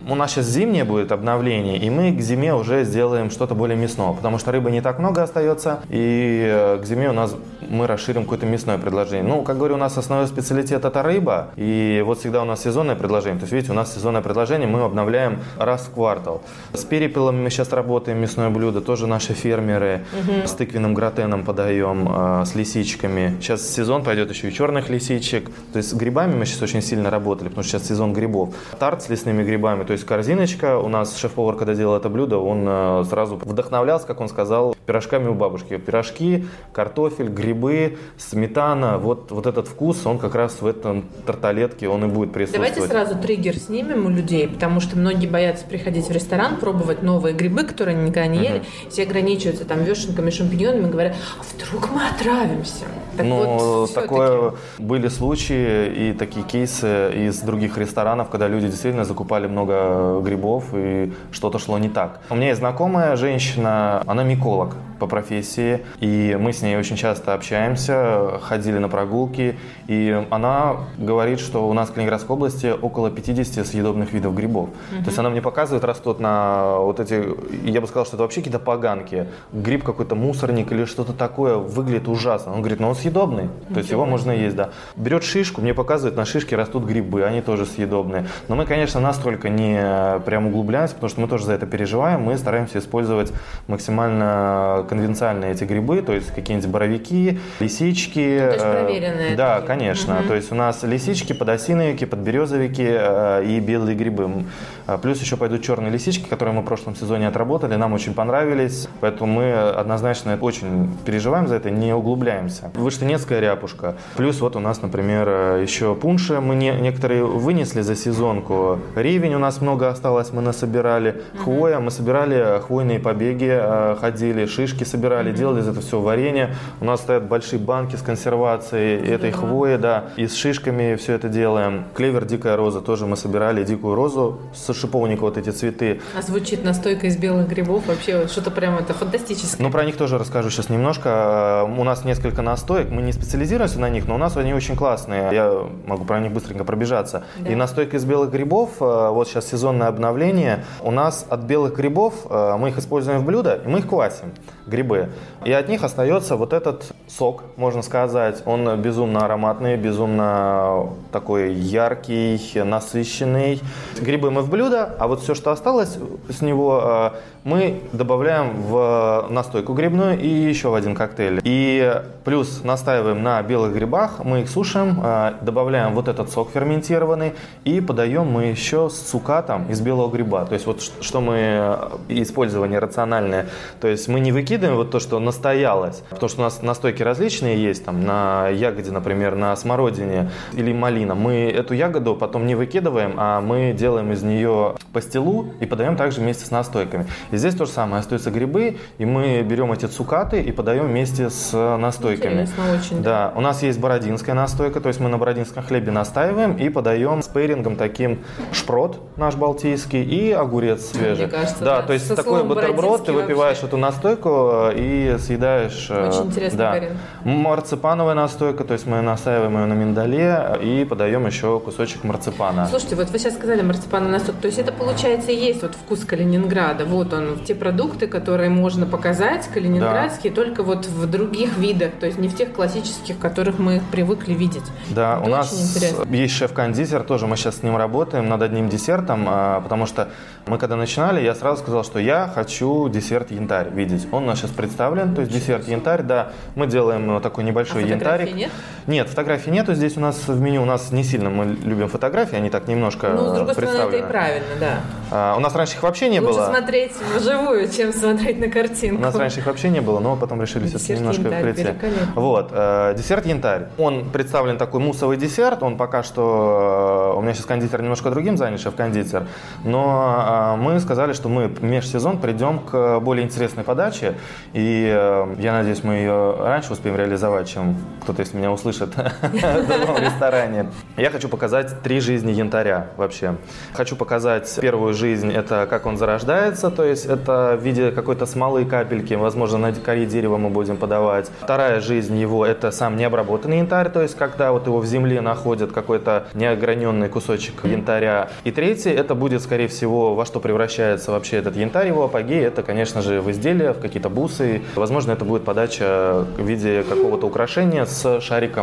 у нас сейчас зимнее будет обновление, и мы к зиме уже сделаем что-то более мясное, потому что рыбы не так много остается, и э, к зиме у нас мы расширим какое-то мясное предложение. Ну, как говорю, у нас основной специалитет это рыба, и вот всегда у нас сезонное предложение. То есть, видите, у нас сезонное предложение мы обновляем раз в квартал. С перепелами мы сейчас работаем, мясное блюдо, тоже наши фермеры, угу. с тыквенным гратеном подаем, э, с лисичками. Сейчас сезон пойдет еще и черных лисичек. То есть с грибами мы сейчас очень сильно работали, потому что сейчас сезон грибов. Тарт с лесными грибами, то есть корзиночка. У нас шеф-повар, когда делал это блюдо, он э, сразу вдохновлялся, как он сказал, пирожками у бабушки. Пирожки, картофель, грибы, сметана. Вот, вот этот вкус, он как раз в этом тарталетке, он и будет присутствовать. Давайте сразу триггер снимем у людей, потому что многие боятся приходить в ресторан, пробовать новые грибы, которые они никогда не ели. Uh-huh. Все ограничиваются там вешенками, шампиньонами, говорят, а вдруг мы отравимся? Так ну, вот, такое были случаи и такие кейсы из других ресторанов, когда люди действительно закупали много грибов и что-то шло не так. У меня есть знакомая женщина, она миколог по профессии, и мы с ней очень часто общаемся, ходили на прогулки, и она говорит, что у нас в Калининградской области около 50 съедобных видов грибов. Угу. То есть она мне показывает, растут на вот эти, я бы сказал, что это вообще какие-то поганки. Гриб какой-то мусорник или что-то такое выглядит ужасно. Он говорит, ну он съедобный, то есть его можно есть, да. Берет шишку, мне показывает, на шишке растут грибы, они тоже съедобные. Но мы, конечно, настолько не прям углубляемся, потому что мы тоже за это переживаем, мы стараемся использовать максимально конвенциальные эти грибы, то есть какие-нибудь боровики, лисички. Ну, то есть проверенные. Да, такие. конечно. Угу. То есть у нас лисички, подосиновики, подберезовики э, и белые грибы. А плюс еще пойдут черные лисички, которые мы в прошлом сезоне отработали, нам очень понравились, поэтому мы однозначно очень переживаем за это, не углубляемся. Выштынецкая ряпушка. Плюс вот у нас, например, еще пунши мы не, некоторые вынесли за сезонку. Ревень у нас много осталось, мы насобирали. Хвоя, мы собирали хвойные побеги, э, ходили, шишки собирали, делали из этого все варенье. У нас стоят большие банки с консервацией этой хвои, да, и с шишками все это делаем. Клевер, дикая роза, тоже мы собирали дикую розу с шиповника вот эти цветы. А звучит настойка из белых грибов, вообще что-то прямо это фантастическое. Ну, про них тоже расскажу сейчас немножко. У нас несколько настоек, мы не специализируемся на них, но у нас они очень классные. Я могу про них быстренько пробежаться. Да. И настойка из белых грибов, э, вот сейчас сезонное обновление, у нас от белых грибов, э, мы их используем в блюдо, и мы их квасим, грибы. И от них остается вот этот сок, можно сказать. Он безумно ароматный, безумно такой яркий, насыщенный. Грибы мы в блюдо а вот все, что осталось с него, э, мы добавляем в настойку грибную и еще в один коктейль. И плюс настаиваем на белых грибах, мы их сушим, э, добавляем вот этот сок ферментированный и подаем мы еще с цукатом из белого гриба. То есть вот что мы э, использование рациональное. То есть мы не выкидываем вот то, что настоялось, потому что у нас настойки различные есть, там на ягоде, например, на смородине или малина. Мы эту ягоду потом не выкидываем, а мы делаем из нее пастилу и подаем также вместе с настойками. И здесь то же самое, остаются грибы, и мы берем эти цукаты и подаем вместе с настойками. Интересно очень. Да. да, у нас есть бородинская настойка, то есть мы на бородинском хлебе настаиваем и подаем с пейрингом таким шпрот наш балтийский и огурец свежий. Мне кажется, да, да. то есть такой бутерброд, ты выпиваешь вообще. эту настойку и съедаешь. Э, очень интересный да. Марципановая настойка, то есть мы настаиваем ее на миндале и подаем еще кусочек марципана. Слушайте, вот вы сейчас сказали марципановая настойка, то есть это получается и есть вот вкус Калининграда, вот он он, те продукты, которые можно показать, калининградские, да. только вот в других видах, то есть не в тех классических, которых мы привыкли видеть. Да, Это у нас интересно. есть шеф-кондитер, тоже мы сейчас с ним работаем над одним десертом, а, потому что мы когда начинали, я сразу сказал, что я хочу десерт янтарь видеть. Он у нас сейчас представлен, то есть десерт янтарь, да. Мы делаем такой небольшой а янтарик. нет? Нет, фотографий нету. Здесь у нас в меню, у нас не сильно мы любим фотографии, они так немножко Ну, с другой стороны, это и правильно, да. А, у нас раньше их вообще не Лучше было. смотреть вживую, чем смотреть на картинку. У нас раньше их вообще не было, но потом решили все немножко прийти. Вот, э, десерт янтарь. Он представлен такой мусовый десерт, он пока что, э, у меня сейчас кондитер немножко другим занят, шеф-кондитер, но э, мы сказали, что мы межсезон придем к более интересной подаче, и э, я надеюсь, мы ее раньше успеем реализовать, чем кто-то, если меня услышит в другом ресторане. Я хочу показать три жизни янтаря вообще. Хочу показать первую жизнь это как он зарождается, то есть это в виде какой-то смолы, капельки, возможно, на коре дерева мы будем подавать. Вторая жизнь его – это сам необработанный янтарь, то есть когда вот его в земле находят какой-то неограненный кусочек янтаря. И третий – это будет, скорее всего, во что превращается вообще этот янтарь, его апогей – это, конечно же, в изделия, в какие-то бусы. Возможно, это будет подача в виде какого-то украшения с шариком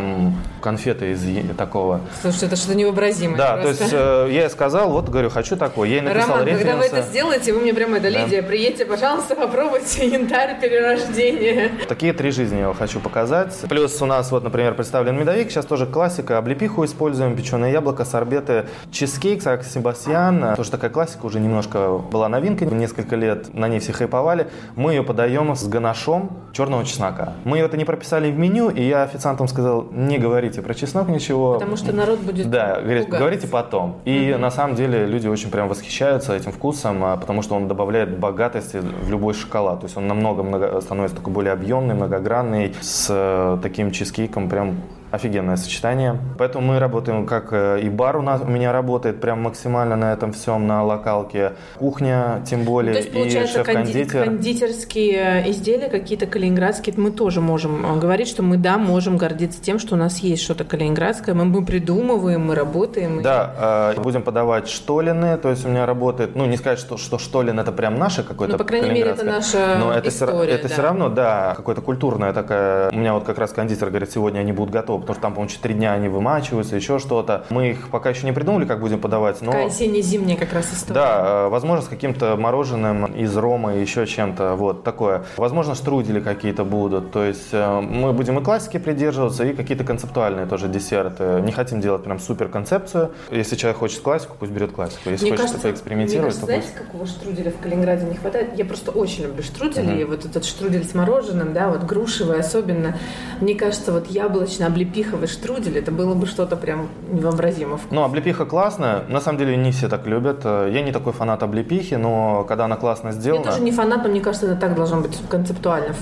конфеты из такого. Слушай, это что-то невообразимое. Да, просто. то есть э, я ей сказал, вот, говорю, хочу такой. Я ей написал Роман, референсы. когда вы это сделаете, вы мне прямо, это, да. Лидия, приедьте, пожалуйста, попробуйте янтарь перерождения. Такие три жизни я хочу показать. Плюс у нас, вот, например, представлен медовик. Сейчас тоже классика. Облепиху используем, печеное яблоко, сорбеты, чизкейк, Сан Себастьян. Тоже такая классика, уже немножко была новинка. Несколько лет на ней все хайповали. Мы ее подаем с ганашом черного чеснока. Мы это не прописали в меню, и я официантам сказал, не говорите про чеснок ничего. Потому что народ будет Да, говорит, говорите потом. И угу. на самом деле люди очень прям восхищаются этим вкусом, а, потому что он добавляет богатости в любой шоколад. То есть он намного много, становится такой более объемный, многогранный, с э, таким чизкейком прям офигенное сочетание. Поэтому мы работаем, как э, и бар у нас у меня работает прям максимально на этом всем, на локалке. Кухня, тем более, То есть, и шеф-кондитер. кондитерские изделия какие-то калининградские, мы тоже можем э, говорить, что мы, да, можем гордиться тем, что у нас есть что-то калининградское, мы, мы придумываем, мы работаем. Да, и... будем подавать штолины, то есть у меня работает, ну, не сказать, что, что штолин это прям наше какое-то Ну, по крайней мере, это наша Но это, история, это да. все равно, да, какое-то культурное такая. У меня вот как раз кондитер говорит, сегодня они будут готовы потому что там, по-моему, 4 дня они вымачиваются, еще что-то. Мы их пока еще не придумали, как будем подавать, но... Такая осенне-зимняя как раз история. Да, э, возможно, с каким-то мороженым из рома, еще чем-то, вот такое. Возможно, штрудели какие-то будут, то есть э, мы будем и классики придерживаться, и какие-то концептуальные тоже десерты. Не хотим делать прям супер концепцию. Если человек хочет классику, пусть берет классику. Если мне хочет кажется, поэкспериментировать, мне то пусть... знаете, какого штруделя в Калининграде не хватает? Я просто очень люблю штрудели, Мгм. и вот этот штрудель с мороженым, да, вот грушевый особенно. Мне кажется, вот яблочно-облепиховый штрудель, это было бы что-то прям невообразимо вкусное. Ну, облепиха классная. На самом деле не все так любят. Э, Я не такой фанат облепихи, но когда она классно Я сделана... тоже не фанат, но мне кажется, это так должно быть концептуально,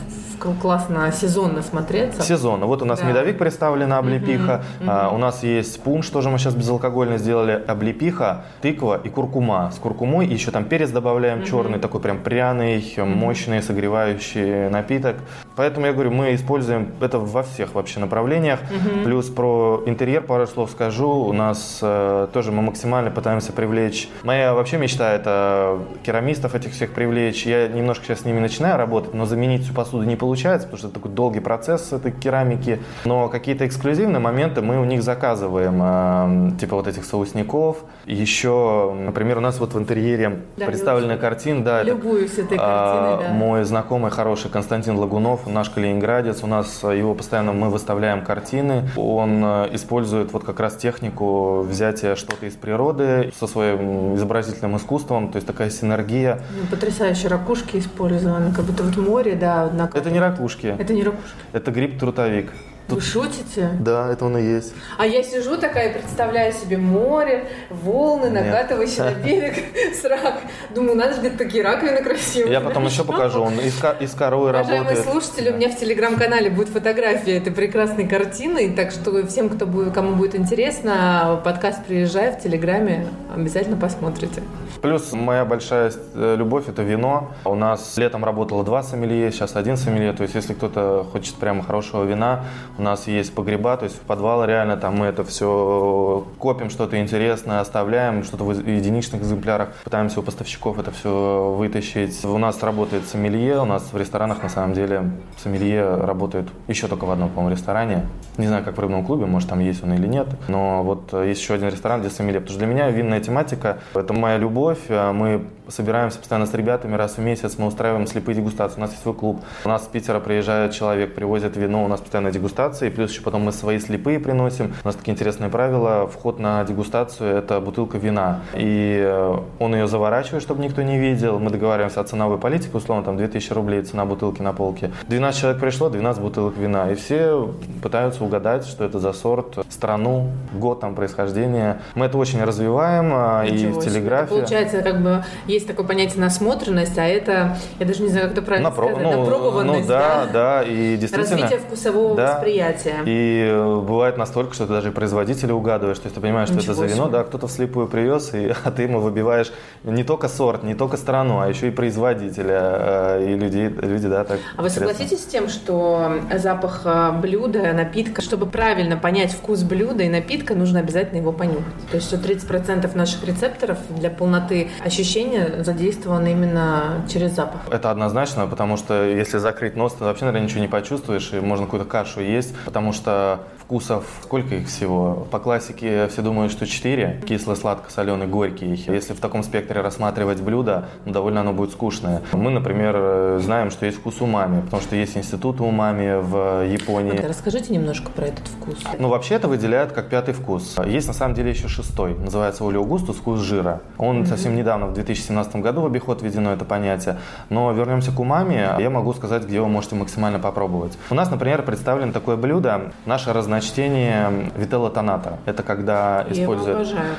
классно, сезонно смотреться. Сезонно. Вот у нас Да. медовик представлен, облепиха. Мгм, А, мгм. у нас есть пунш, тоже мы сейчас безалкогольно сделали. Облепиха, тыква и куркума. С куркумой и еще там перец добавляем черный, такой прям пряный, мощный, согревающий напиток. Поэтому я говорю, мы используем это во всех вообще направлениях. Плюс про интерьер пару слов скажу. У нас э, тоже мы максимально пытаемся привлечь. Моя вообще мечта это керамистов этих всех привлечь. Я немножко сейчас с ними начинаю работать, но заменить всю посуду не получается, потому что это такой долгий процесс этой керамики. Но какие-то эксклюзивные моменты мы у них заказываем, э, типа вот этих соусников. Еще, например, у нас вот в интерьере Да, представлены я картины, да, это, Любуюсь этой а, картиной, да. Мой знакомый хороший Константин Лагунов, наш калининградец, у нас э, его постоянно мы выставляем картины. Он э, использует вот как раз технику взятия что-то из природы со своим изобразительным искусством, то есть такая синергия. Ну, Потрясающие ракушки использованы, как будто вот море, да. однако- Это не ракушки, Это не ракушки. это гриб-трутовик. Вы шутите? Да, это он и есть. А я сижу такая, представляю себе море, волны, накатывающие на берег с рак. Думаю, надо же, где-то такие раковины красивые. Я потом еще покажу, он из, из Уважаемые работает. слушатели, у меня в телеграм-канале будет фотография этой прекрасной картины, так что всем, кто будет, кому будет интересно, подкаст «Приезжай» в телеграме обязательно посмотрите. Плюс моя большая э, любовь – это вино. У нас летом работало два сомелье, сейчас один сомелье. То есть, если кто-то хочет прямо хорошего вина, у нас есть погреба, то есть в подвал реально там мы это все копим, что-то интересное, оставляем, что-то в единичных экземплярах. Пытаемся у поставщиков это все вытащить. У нас работает сомелье, у нас в ресторанах на самом деле сомелье работает еще только в одном, по-моему, ресторане. Не знаю, как в рыбном клубе, может там есть он или нет. Но вот есть еще один ресторан, где сомелье. Потому что для меня винная тематика – это моя любовь. Э, Мы собираемся постоянно с ребятами раз в месяц, мы устраиваем слепые дегустации. У нас есть свой клуб. У нас с Питера приезжает человек, привозит вино, у нас постоянно дегустации. Плюс еще потом мы свои слепые приносим. У нас такие интересные правила. Вход на дегустацию – это бутылка вина. И э, он ее заворачивает, чтобы никто не видел. Мы договариваемся о ценовой политике, условно, там 2000 рублей цена бутылки на полке. 12 человек пришло, 12 бутылок вина. И все пытаются угадать, что это за сорт, страну, год там происхождения. Мы это очень развиваем а, и Ничего в себе. телеграфе. Получается, как бы, есть такое понятие насмотренность, а это, я даже не знаю, как это правильно Напро... сказать, ну, напробованность, ну, да, да, да, и действительно... Развитие вкусового да, восприятия. И э, бывает настолько, что ты даже производителя угадываешь, то есть ты понимаешь, что Ничего это за вино, да, кто-то вслепую привез, и, а ты ему выбиваешь не только сорт, не только страну, а еще и производителя, э, и люди, люди да, так А вы согласитесь с тем, что запах э, блюда, напитка, чтобы правильно понять вкус блюда и напитка, нужно обязательно его понюхать? То есть, что 30% наших рецепторов для полноты ощущения задействованы именно через запах. Это однозначно, потому что если закрыть нос, ты вообще, наверное, ничего не почувствуешь, и можно какую-то кашу есть, потому что вкусов, сколько их всего? По классике все думают, что 4. Кислый, сладко, соленый, горький. Если в таком спектре рассматривать блюдо, ну, довольно оно будет скучное. Мы, например, знаем, что есть вкус умами, потому что есть институт умами в Японии. Вот, расскажите немножко про этот вкус. Ну, вообще это выделяют как пятый вкус. Есть на самом деле еще шестой. Называется олеогустус, вкус жира. Он совсем недавно, в 2017 году в обиход введено это понятие. Но вернемся к умами. Я могу сказать, где вы можете максимально попробовать. У нас, например, представлено такое блюдо. Наше разночтение вителла тоната. Это когда используют обожаю,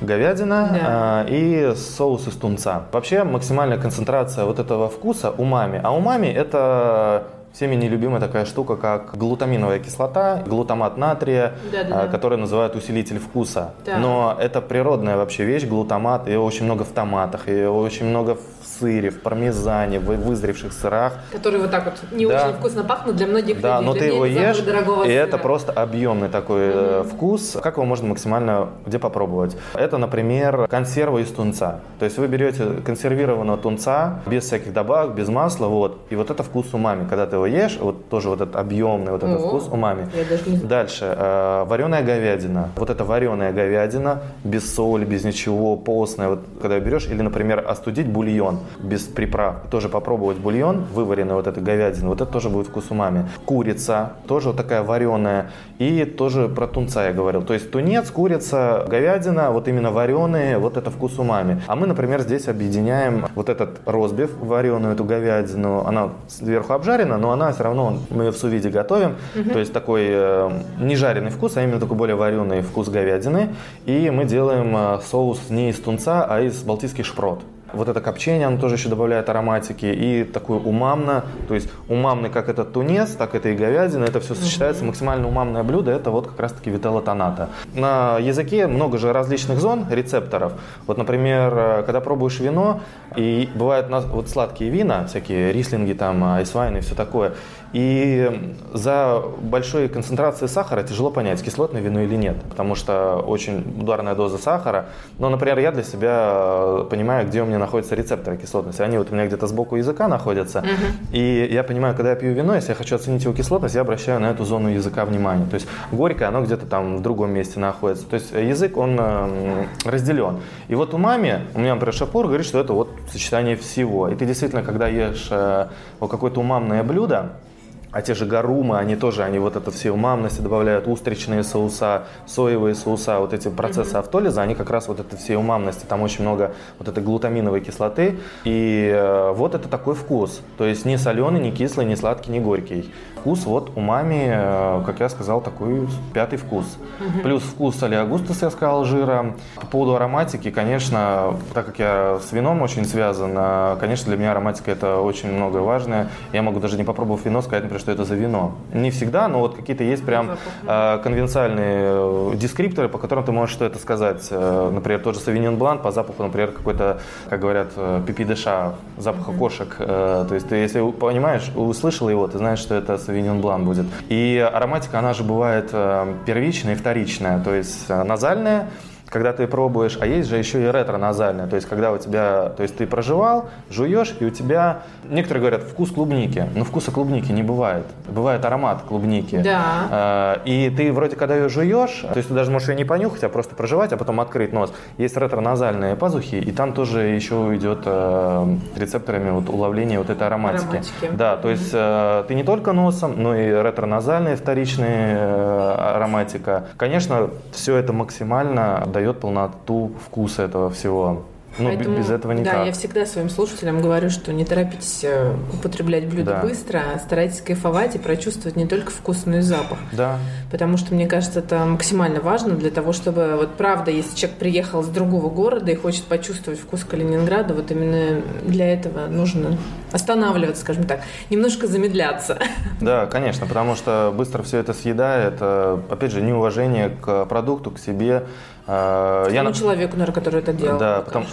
говядина Да. а, и соус из тунца. Вообще максимальная концентрация вот этого вкуса умами. А умами это всеми нелюбимая такая штука, как глутаминовая кислота, глутамат натрия, Да-да-да. а, который называют усилитель вкуса. Да. Но это природная вообще вещь, глутамат, его очень много в томатах, его очень много в сыре, в пармезане, в вызревших сырах. Который вот так вот не Да. очень вкусно пахнут для многих Да, людей. но Для ты его ешь, и сыра. это просто объемный такой э, вкус. Как его можно максимально где попробовать? Это, например, консерва из тунца. То есть вы берете консервированного тунца без всяких добавок, без масла, вот, и вот это вкус умами. Когда ты его ешь, вот тоже вот этот объемный вот этот О, вкус умами. я даже не. Дальше, э, вареная говядина. Вот это вареная говядина, без соли, без ничего, постная. Вот когда берешь, или, например, остудить бульон без приправ. Тоже попробовать бульон, вываренный вот этой говядины, вот это тоже будет вкус умами. Курица, тоже вот такая вареная. И тоже про тунца я говорил. То есть тунец, курица, говядина, вот именно вареные, вот это вкус умами. А мы, например, здесь объединяем вот этот розбив, вареную эту говядину. Она сверху обжарена, но она все равно, мы ее в сувиде готовим. То есть такой э, не жареный вкус, а именно такой более вареный вкус говядины. И мы делаем э, соус не из тунца, а из балтийских шпрот. Вот это копчение, оно тоже еще добавляет ароматики. И такой умамно, то есть умамный как этот тунец, так это и говядина. Это все сочетается. Максимально умамное блюдо, это вот как раз-таки вителла тоната. На языке много же различных зон, рецепторов. Вот, например, э, когда пробуешь вино, и бывают у нас вот сладкие вина, всякие рислинги, там, айсвайны и все такое. И за большой концентрацией сахара тяжело понять, кислотное вино или нет, потому что очень ударная доза сахара. Но, например, я для себя э, понимаю, где у меня находятся рецепторы кислотности. Они вот у меня где-то сбоку языка находятся. И я понимаю, когда я пью вино, если я хочу оценить его кислотность, я обращаю на эту зону языка внимание. То есть горькое, оно где-то там в другом месте находится. То есть язык, он э, разделен. И вот у маме, у меня, например, шапур говорит, что это вот сочетание всего. И ты действительно, когда ешь э, какое-то умамное блюдо, а те же гарумы, они тоже, они вот это все умамности добавляют, устричные соуса, соевые соуса, вот эти процессы автолиза, они как раз вот это все умамности, там очень много вот этой глутаминовой кислоты, и э, вот это такой вкус, то есть не соленый, не кислый, не сладкий, не горький. Вкус вот умами, э, как я сказал, такой пятый вкус. Плюс вкус олеогустус, я сказал, жира. По поводу ароматики, конечно, так как я с вином очень связан, э, конечно, для меня ароматика это очень многое важное. Я могу даже не попробовав вино сказать, например, что это за вино. Не всегда, но вот какие-то есть прям э, конвенциальные э, дескрипторы, по которым ты можешь что это сказать. Э, Например, тот же Савиньон Блан по запаху, например, какой-то, как говорят, э, пипи деша, запаха кошек. Э, То есть ты, если понимаешь, услышал его, ты знаешь, что это Савиньон Блан будет. И ароматика, она же бывает первичная и вторичная. То есть назальная, когда ты пробуешь, а есть же еще и ретро-назальная, то есть когда у тебя, то есть ты проживал, жуешь, и у тебя, некоторые говорят, вкус клубники, но вкуса клубники не бывает, бывает аромат клубники. Да. Э, И ты вроде, когда ее жуешь, то есть ты даже можешь ее не понюхать, а просто проживать, а потом открыть нос. Есть ретро-назальные пазухи, и там тоже еще идет э, рецепторами вот уловления вот этой ароматики. Ароматики. Да, то есть э, ты не только носом, но и ретро-назальные вторичные ароматика. Конечно, все это максимально дает полноту вкуса этого всего. Ну, Поэтому, без этого никак. Да, я всегда своим слушателям говорю, что не торопитесь э, употреблять блюдо Да. быстро, а старайтесь кайфовать и прочувствовать не только вкус, но и запах. Да, Потому что, мне кажется, это максимально важно для того, чтобы, вот правда, если человек приехал с другого города и хочет почувствовать вкус Калининграда, вот именно для этого нужно останавливаться, скажем так, немножко замедляться. да, конечно, потому что быстро все это съедает. э, Опять же, неуважение к продукту, к себе. Э, Я на- человеку, наверное, который это делал. Да, потому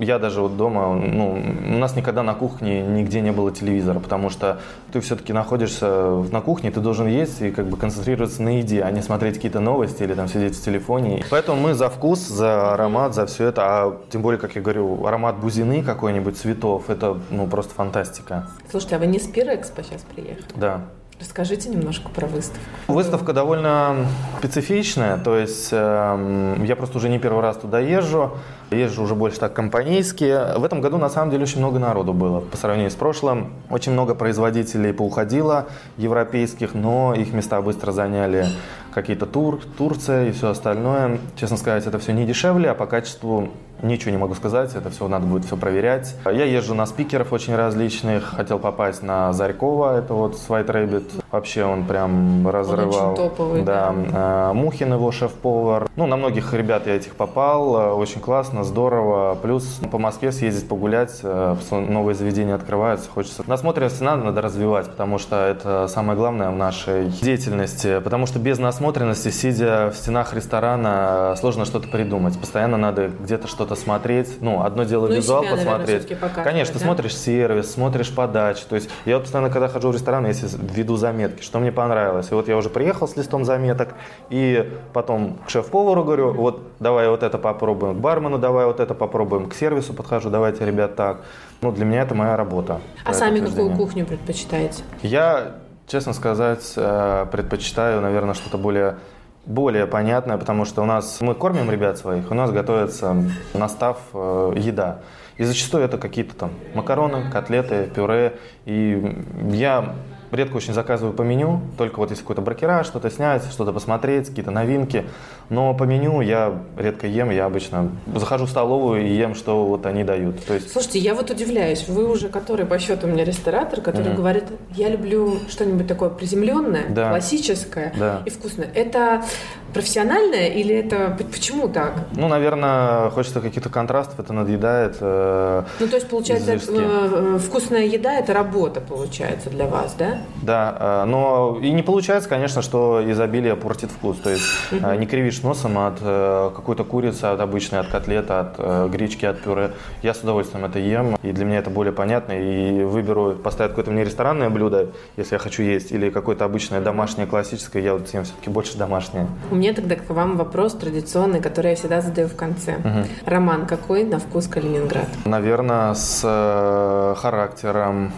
я даже вот дома, ну, у нас никогда на кухне нигде не было телевизора, потому что ты все-таки находишься на кухне, ты должен есть и как бы концентрироваться на еде, а не смотреть какие-то новости или там сидеть в телефоне. Поэтому мы за вкус, за аромат, за все это, а тем более, как я говорю, аромат бузины какой-нибудь, цветов, это ну просто фантастика. Слушайте, а вы не с Пирэкспо сейчас приехали? Да. Расскажите немножко про выставку. Выставка довольно специфичная, то есть эм, я просто уже не первый раз туда езжу, езжу уже больше так компанейски. В этом году на самом деле очень много народу было по сравнению с прошлым. Очень много производителей поуходило европейских, но их места быстро заняли какие-то тур, Турция и все остальное. Честно сказать, это все не дешевле, а по качеству ничего не могу сказать, это все надо будет все проверять. Я езжу на спикеров очень различных, хотел попасть на Зарькова, это вот с White Rabbit. Вообще он прям разрывал. очень топовый, да. А, Мухин его шеф-повар. Ну, на многих ребят я этих попал, э, очень классно, здорово. Плюс по Москве съездить погулять, э, новые заведения открываются, хочется. Насмотренность надо, надо развивать, потому что это самое главное в нашей деятельности. Потому что без насмотренности, сидя в стенах ресторана, сложно что-то придумать. Постоянно надо где-то что-то смотреть. Ну, одно дело Ну визуал себя, наверное, посмотреть. показывать, Конечно, да? смотришь сервис, смотришь подачу. То есть я вот постоянно, когда хожу в ресторан, я веду заметки, что мне понравилось. И вот я уже приехал с листом заметок, и потом к шеф-повару говорю, вот давай вот это попробуем, к бармену давай вот это попробуем, к сервису подхожу, давайте, ребят, так. Ну, для меня это моя работа. А сами какую кухню предпочитаете? Я, честно сказать, э, предпочитаю, наверное, что-то более более понятное, потому что у нас мы кормим ребят своих, у нас готовится настав э, еда. И зачастую это какие-то там макароны, котлеты, пюре. И я редко очень заказываю по меню, только вот если какой-то бракера, что-то снять, что-то посмотреть, какие-то новинки. Но по меню я редко ем, я обычно захожу в столовую и ем, что вот они дают. То есть Слушайте, я вот удивляюсь, вы уже который по счету у меня ресторатор, который Мгм. говорит, я люблю что-нибудь такое приземленное, Да. классическое Да. и вкусное. Это профессиональное или это почему так? Ну, наверное, хочется каких-то контрастов, это надъедает. э, Ну, то есть, получается, э, э, вкусная еда – это работа, получается, для вас, да? Да, э, но и не получается, конечно, что изобилие портит вкус. То есть э, не кривишь носом от э, какой-то курицы, от обычной, от котлеты, от гречки, от пюре. Я с удовольствием это ем, и для меня это более понятно. И выберу поставить какое-то мне ресторанное блюдо, если я хочу есть, или какое-то обычное домашнее, классическое, я вот съем все-таки больше домашнее. У меня тогда к вам вопрос традиционный, который я всегда задаю в конце. Роман, какой на вкус Калининград? Наверное, с характером,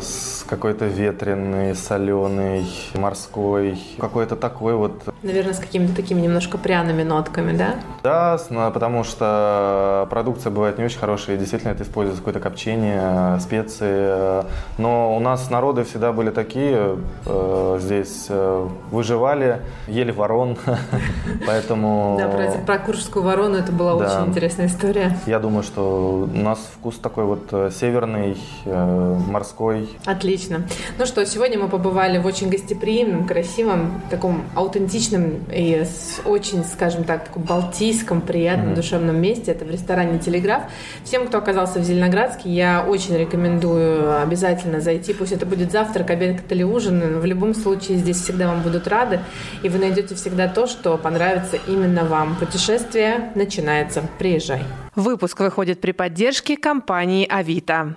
с какой-то ветреный, соленый, морской, какой-то такой вот Наверное, с какими-то такими немножко пряными нотками, да? Да, потому что продукция бывает не очень хорошая, и действительно это используется какое-то копчение, специи. Но у нас народы всегда были такие, э, здесь э, выживали, ели ворон, поэтому Да, про, Куршскую ворону это была очень интересная история. я думаю, что у нас вкус такой вот э, северный, морской. Отлично. Ну что, сегодня мы побывали в очень гостеприимном, красивом, таком аутентичном и с очень, скажем так, таком балтийском, приятном, душевном месте. Это в ресторане «Телеграф». Всем, кто оказался в Зеленоградске, я очень рекомендую обязательно зайти. Пусть это будет завтрак, обед или ужин. В любом случае здесь всегда вам будут рады. И вы найдете всегда то, что понравится именно вам. Путешествие начинается. Приезжай. Выпуск выходит при поддержке компании «Авито».